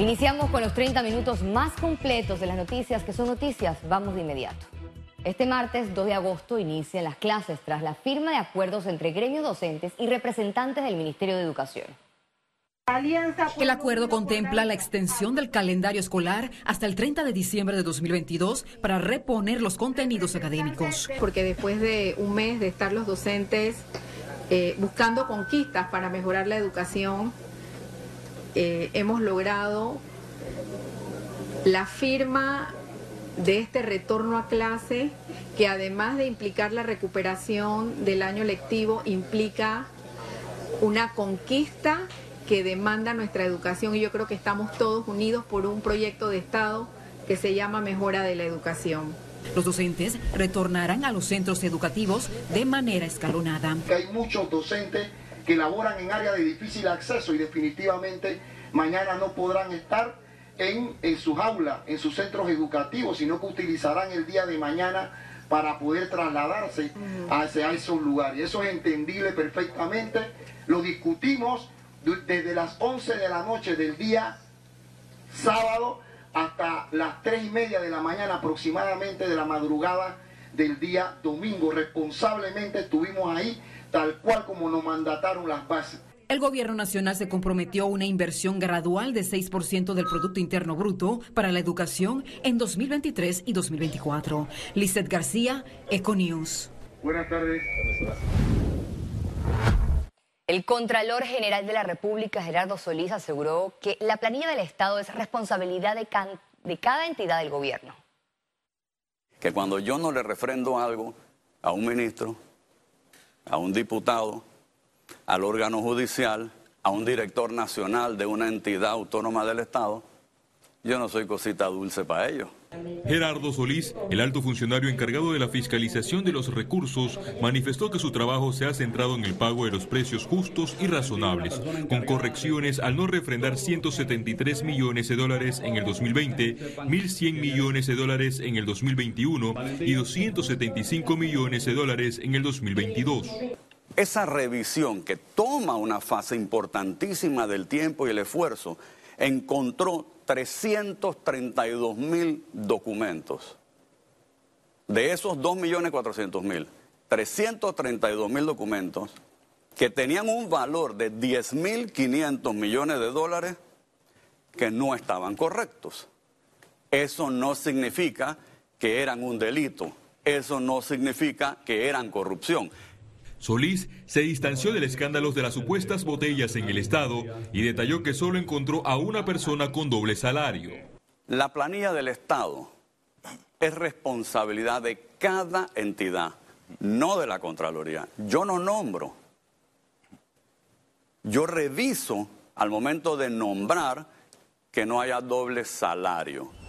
Iniciamos con los 30 minutos más completos de las noticias que son noticias. Vamos de inmediato. Este martes 2 de agosto inician las clases tras la firma de acuerdos entre gremios docentes y representantes del Ministerio de Educación. El acuerdo contempla la extensión del calendario escolar hasta el 30 de diciembre de 2022 para reponer los contenidos académicos. Porque después de un mes de estar los docentes eh, buscando conquistas para mejorar la educación, eh, hemos logrado la firma de este retorno a clase que además de implicar la recuperación del año lectivo implica una conquista que demanda nuestra educación y yo creo que estamos todos unidos por un proyecto de Estado que se llama Mejora de la Educación. Los docentes retornarán a los centros educativos de manera escalonada. Hay muchos docentes que laboran en áreas de difícil acceso y definitivamente mañana no podrán estar en, sus aulas, en sus centros educativos, sino que utilizarán el día de mañana para poder trasladarse hacia esos lugares. Eso es entendible perfectamente. Lo discutimos desde las 11 de la noche del día sábado hasta las 3 y media de la mañana aproximadamente de la madrugada del día domingo. Responsablemente estuvimos ahí tal cual como nos mandataron las bases. El gobierno nacional se comprometió a una inversión gradual de 6% del Producto Interno Bruto para la educación en 2023 y 2024. Lizeth García, Econews. Buenas tardes. El Contralor General de la República, Gerardo Solís, aseguró que la planilla del Estado es responsabilidad de, de cada entidad del gobierno. Que cuando yo no le refrendo algo a un ministro, a un diputado, al órgano judicial, a un director nacional de una entidad autónoma del Estado, yo no soy cosita dulce para ellos. Gerardo Solís, el alto funcionario encargado de la fiscalización de los recursos, manifestó que su trabajo se ha centrado en el pago de los precios justos y razonables, con correcciones al no refrendar 173 millones de dólares en el 2020, 1.100 millones de dólares en el 2021 y 275 millones de dólares en el 2022. Esa revisión que toma una fase importantísima del tiempo y el esfuerzo, encontró 332 mil documentos. De esos 2.400.000, 332 mil documentos que tenían un valor de 10.500 millones de dólares que no estaban correctos. Eso no significa que eran un delito, eso no significa que eran corrupción. Solís se distanció del escándalo de las supuestas botellas en el Estado y detalló que solo encontró a una persona con doble salario. La planilla del Estado es responsabilidad de cada entidad, no de la Contraloría. Yo no nombro. Yo reviso al momento de nombrar que no haya doble salario.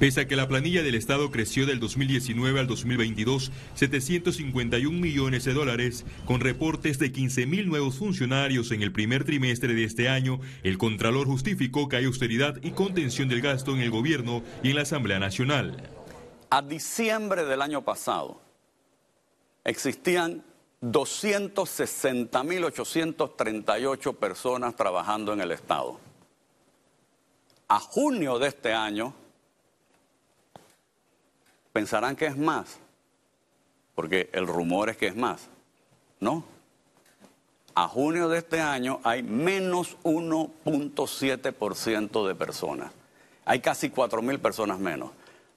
Pese a que la planilla del Estado creció del 2019 al 2022 751 millones de dólares, con reportes de 15 mil nuevos funcionarios en el primer trimestre de este año, el Contralor justificó que hay austeridad y contención del gasto en el gobierno y en la Asamblea Nacional. A diciembre del año pasado existían 260.838 personas trabajando en el Estado. A junio de este año pensarán que es más, porque el rumor es que es más. No. A junio de este año hay menos 1.7% de personas. Hay casi 4.000 personas menos.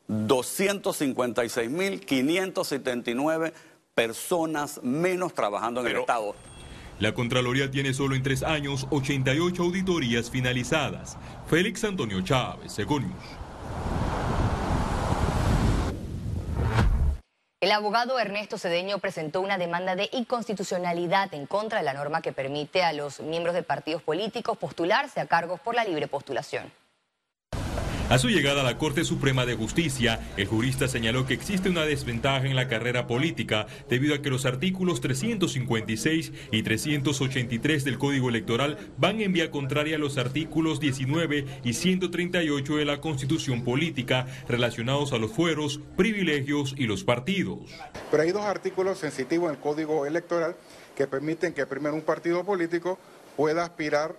256.579 personas menos trabajando en el Estado. La Contraloría tiene solo en tres años 88 auditorías finalizadas. Félix Antonio Chávez, Segonius. El abogado Ernesto Cedeño presentó una demanda de inconstitucionalidad en contra de la norma que permite a los miembros de partidos políticos postularse a cargos por la libre postulación. A su llegada a la Corte Suprema de Justicia, el jurista señaló que existe una desventaja en la carrera política debido a que los artículos 356 y 383 del Código Electoral van en vía contraria a los artículos 19 y 138 de la Constitución Política relacionados a los fueros, privilegios y los partidos. Pero hay dos artículos sensitivos en el Código Electoral que permiten que primero un partido político pueda aspirar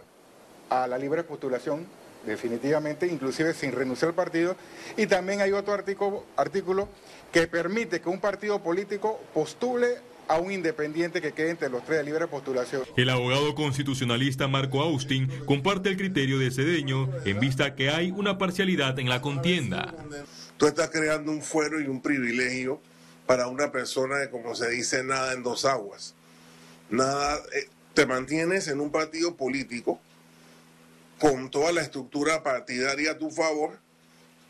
a la libre postulación definitivamente, inclusive sin renunciar al partido. Y también hay otro artículo, artículo que permite que un partido político postule a un independiente que quede entre los tres de libre postulación. El abogado constitucionalista Marco Austin comparte el criterio de Cedeño en vista que hay una parcialidad en la contienda. Tú estás creando un fuero y un privilegio para una persona que, como se dice, nada en dos aguas. Nada, eh, te mantienes en un partido político con toda la estructura partidaria a tu favor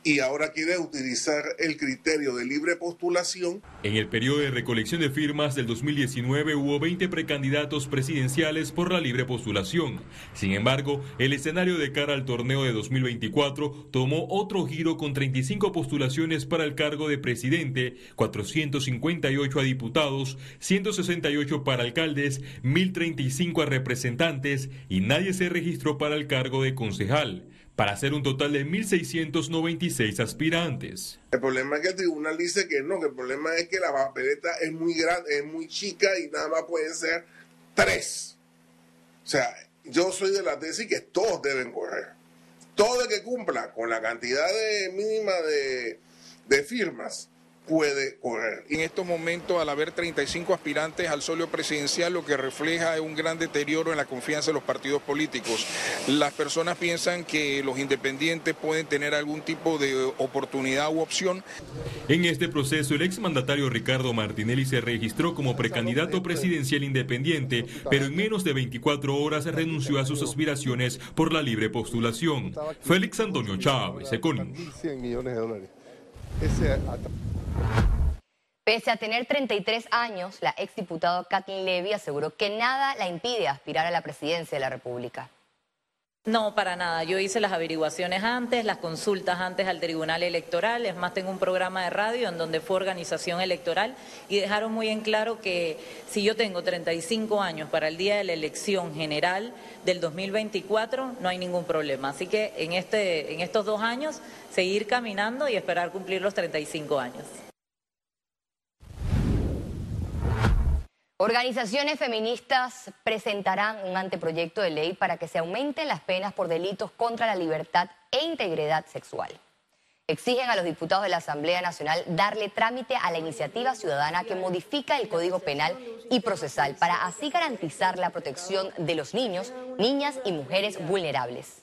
y ahora quiere utilizar el criterio de libre postulación. En el periodo de recolección de firmas del 2019 hubo 20 precandidatos presidenciales por la libre postulación. Sin embargo, el escenario de cara al torneo de 2024 tomó otro giro con 35 postulaciones para el cargo de presidente, 458 a diputados, 168 para alcaldes, 1035 a representantes y nadie se registró para el cargo de concejal para hacer un total de 1.696 aspirantes. El problema es que el tribunal dice que no, que el problema es que la papeleta es muy grande, es muy chica y nada más pueden ser tres. O sea, yo soy de la tesis que todos deben correr. Todo el que cumpla con la cantidad mínima de firmas puede correr. En estos momentos, al haber 35 aspirantes al solio presidencial, lo que refleja es un gran deterioro en la confianza de los partidos políticos. Las personas piensan que los independientes pueden tener algún tipo de oportunidad u opción. En este proceso, el exmandatario Ricardo Martinelli se registró como precandidato presidencial independiente, pero en menos de 24 horas renunció a sus aspiraciones por la libre postulación. Félix Antonio Chávez, Econius. Pese a tener 33 años, la exdiputada Kathleen Levy aseguró que nada la impide aspirar a la presidencia de la República. No, para nada. Yo hice las averiguaciones antes, las consultas antes al Tribunal Electoral. Es más, tengo un programa de radio en donde fue organización electoral y dejaron muy en claro que si yo tengo 35 años para el día de la elección general del 2024, no hay ningún problema. Así que en, este, en estos dos años, seguir caminando y esperar cumplir los 35 años. Organizaciones feministas presentarán un anteproyecto de ley para que se aumenten las penas por delitos contra la libertad e integridad sexual. Exigen a los diputados de la Asamblea Nacional darle trámite a la iniciativa ciudadana que modifica el Código Penal y Procesal para así garantizar la protección de los niños, niñas y mujeres vulnerables.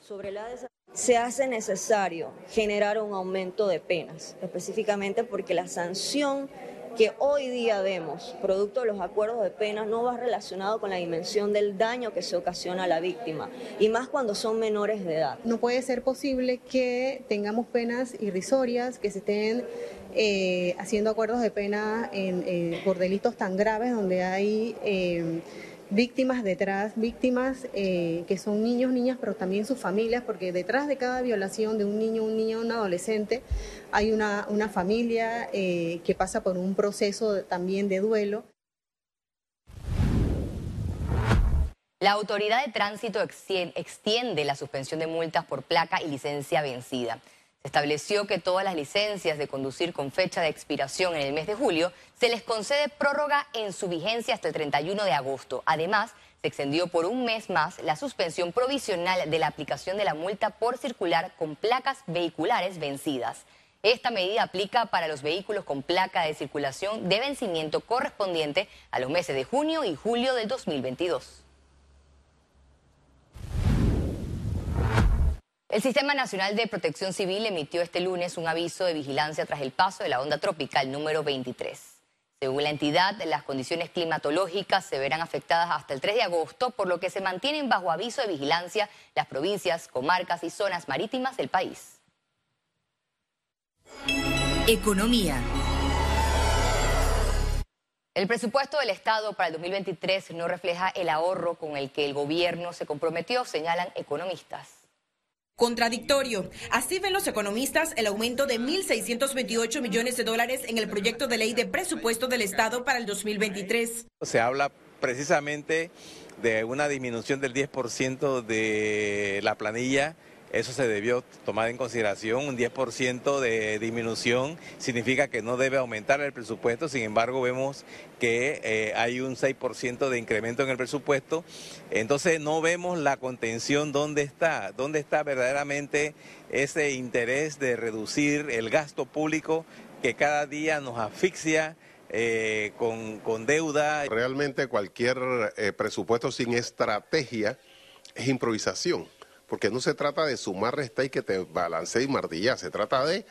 Se hace necesario generar un aumento de penas, específicamente porque la sanción que hoy día vemos, producto de los acuerdos de pena, no va relacionado con la dimensión del daño que se ocasiona a la víctima, y más cuando son menores de edad. No puede ser posible que tengamos penas irrisorias, que se estén eh, haciendo acuerdos de pena eh, por delitos tan graves donde hay... Eh, víctimas detrás, víctimas eh, que son niños, niñas, pero también sus familias, porque detrás de cada violación de un niño, un niño, un adolescente, hay una, una familia eh, que pasa por un proceso también de duelo. La autoridad de tránsito extiende la suspensión de multas por placa y licencia vencida. Se estableció que todas las licencias de conducir con fecha de expiración en el mes de julio se les concede prórroga en su vigencia hasta el 31 de agosto. Además, se extendió por un mes más la suspensión provisional de la aplicación de la multa por circular con placas vehiculares vencidas. Esta medida aplica para los vehículos con placa de circulación de vencimiento correspondiente a los meses de junio y julio del 2022. El Sistema Nacional de Protección Civil emitió este lunes un aviso de vigilancia tras el paso de la onda tropical número 23. Según la entidad, las condiciones climatológicas se verán afectadas hasta el 3 de agosto, por lo que se mantienen bajo aviso de vigilancia las provincias, comarcas y zonas marítimas del país. Economía. El presupuesto del Estado para el 2023 no refleja el ahorro con el que el gobierno se comprometió, señalan economistas contradictorio. Así ven los economistas el aumento de 1.628 millones de dólares en el proyecto de ley de presupuesto del Estado para el 2023. Se habla precisamente de una disminución del 10% de la planilla eso se debió tomar en consideración. Un 10% de disminución significa que no debe aumentar el presupuesto, sin embargo vemos que eh, hay un 6% de incremento en el presupuesto. Entonces no vemos la contención dónde está, dónde está verdaderamente ese interés de reducir el gasto público que cada día nos asfixia. Eh, con, deuda. Realmente cualquier eh, presupuesto sin estrategia es improvisación porque no se trata de sumar, restar y que te balancee y martillar, se trata de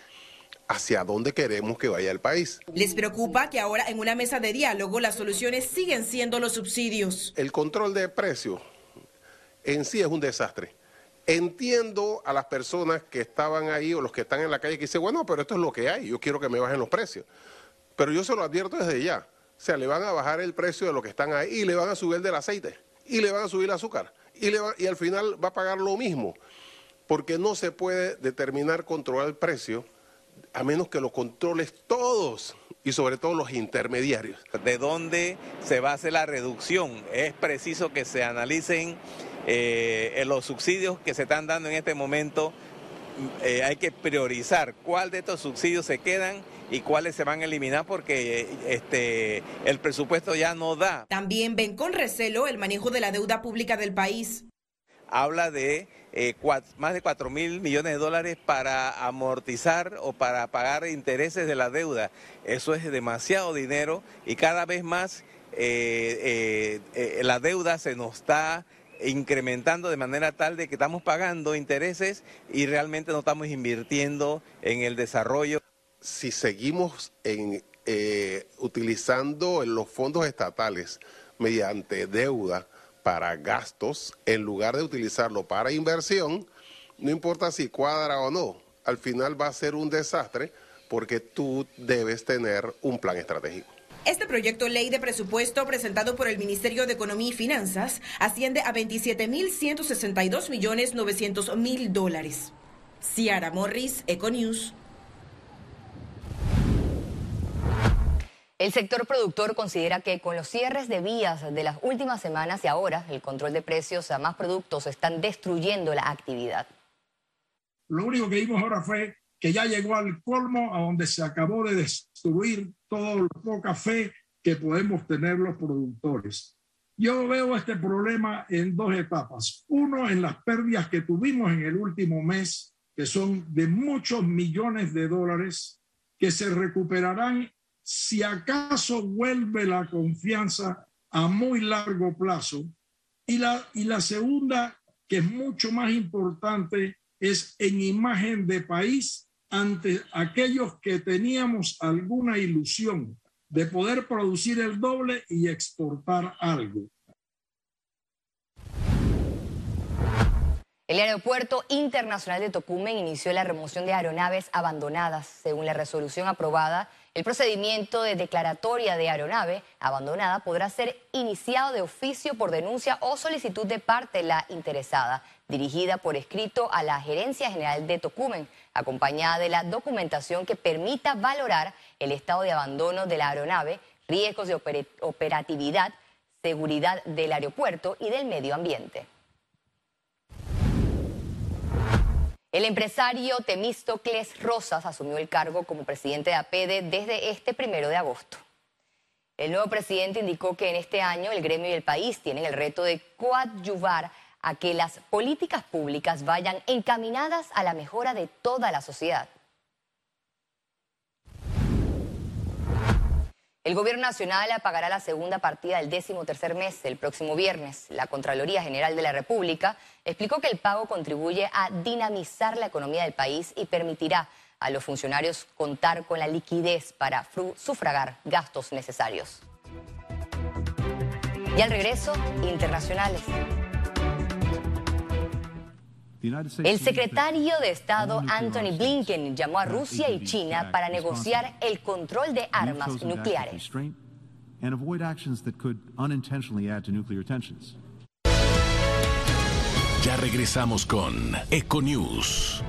hacia dónde queremos que vaya el país. Les preocupa que ahora en una mesa de diálogo las soluciones siguen siendo los subsidios. El control de precios en sí es un desastre. Entiendo a las personas que estaban ahí o los que están en la calle que dicen, bueno, pero esto es lo que hay, yo quiero que me bajen los precios. Pero yo se lo advierto desde ya. O sea, le van a bajar el precio de lo que están ahí y le van a subir el del aceite y le van a subir el azúcar y, al final va a pagar lo mismo, porque no se puede determinar, controlar el precio a menos que lo controles todos y sobre todo los intermediarios. ¿De dónde se va a hacer la reducción? Es preciso que se analicen eh, los subsidios que se están dando en este momento. Eh, hay que priorizar cuál de estos subsidios se quedan y cuáles se van a eliminar porque este, el presupuesto ya no da. También ven con recelo el manejo de la deuda pública del país. Habla de eh, más de 4 mil millones de dólares para amortizar o para pagar intereses de la deuda. Eso es demasiado dinero y cada vez más eh, eh, la deuda se nos está incrementando de manera tal de que estamos pagando intereses y realmente no estamos invirtiendo en el desarrollo si seguimos eh, utilizando los fondos estatales mediante deuda para gastos, en lugar de utilizarlo para inversión, no importa si cuadra o no, al final va a ser un desastre porque tú debes tener un plan estratégico. Este proyecto ley de presupuesto presentado por el Ministerio de Economía y Finanzas asciende a 27.162 millones 900 mil dólares. Ciara Morris, Econews. El sector productor considera que con los cierres de vías de las últimas semanas y ahora el control de precios a más productos están destruyendo la actividad. Lo único que vimos ahora fue que ya llegó al colmo a donde se acabó de destruir todo la poca fe que podemos tener los productores. Yo veo este problema en dos etapas. Uno, en las pérdidas que tuvimos en el último mes, que son de muchos millones de dólares, que se recuperarán si acaso vuelve la confianza a muy largo plazo. Y la, y la segunda, que es mucho más importante, es en imagen de país ante aquellos que teníamos alguna ilusión de poder producir el doble y exportar algo. El Aeropuerto Internacional de Tocumen inició la remoción de aeronaves abandonadas. Según la resolución aprobada, el procedimiento de declaratoria de aeronave abandonada podrá ser iniciado de oficio por denuncia o solicitud de parte la interesada, dirigida por escrito a la Gerencia General de Tocumen, acompañada de la documentación que permita valorar el estado de abandono de la aeronave, riesgos de operatividad, seguridad del aeropuerto y del medio ambiente. El empresario Temístocles Rosas asumió el cargo como presidente de APEDE desde este primero de agosto. El nuevo presidente indicó que en este año el gremio y el país tienen el reto de coadyuvar a que las políticas públicas vayan encaminadas a la mejora de toda la sociedad. El Gobierno Nacional pagará la segunda partida del décimo tercer mes el próximo viernes. La Contraloría General de la República explicó que el pago contribuye a dinamizar la economía del país y permitirá a los funcionarios contar con la liquidez para sufragar gastos necesarios. Y al regreso, internacionales. El secretario de Estado Anthony Blinken llamó a Rusia y China para negociar el control de armas nucleares. Ya regresamos con Econews.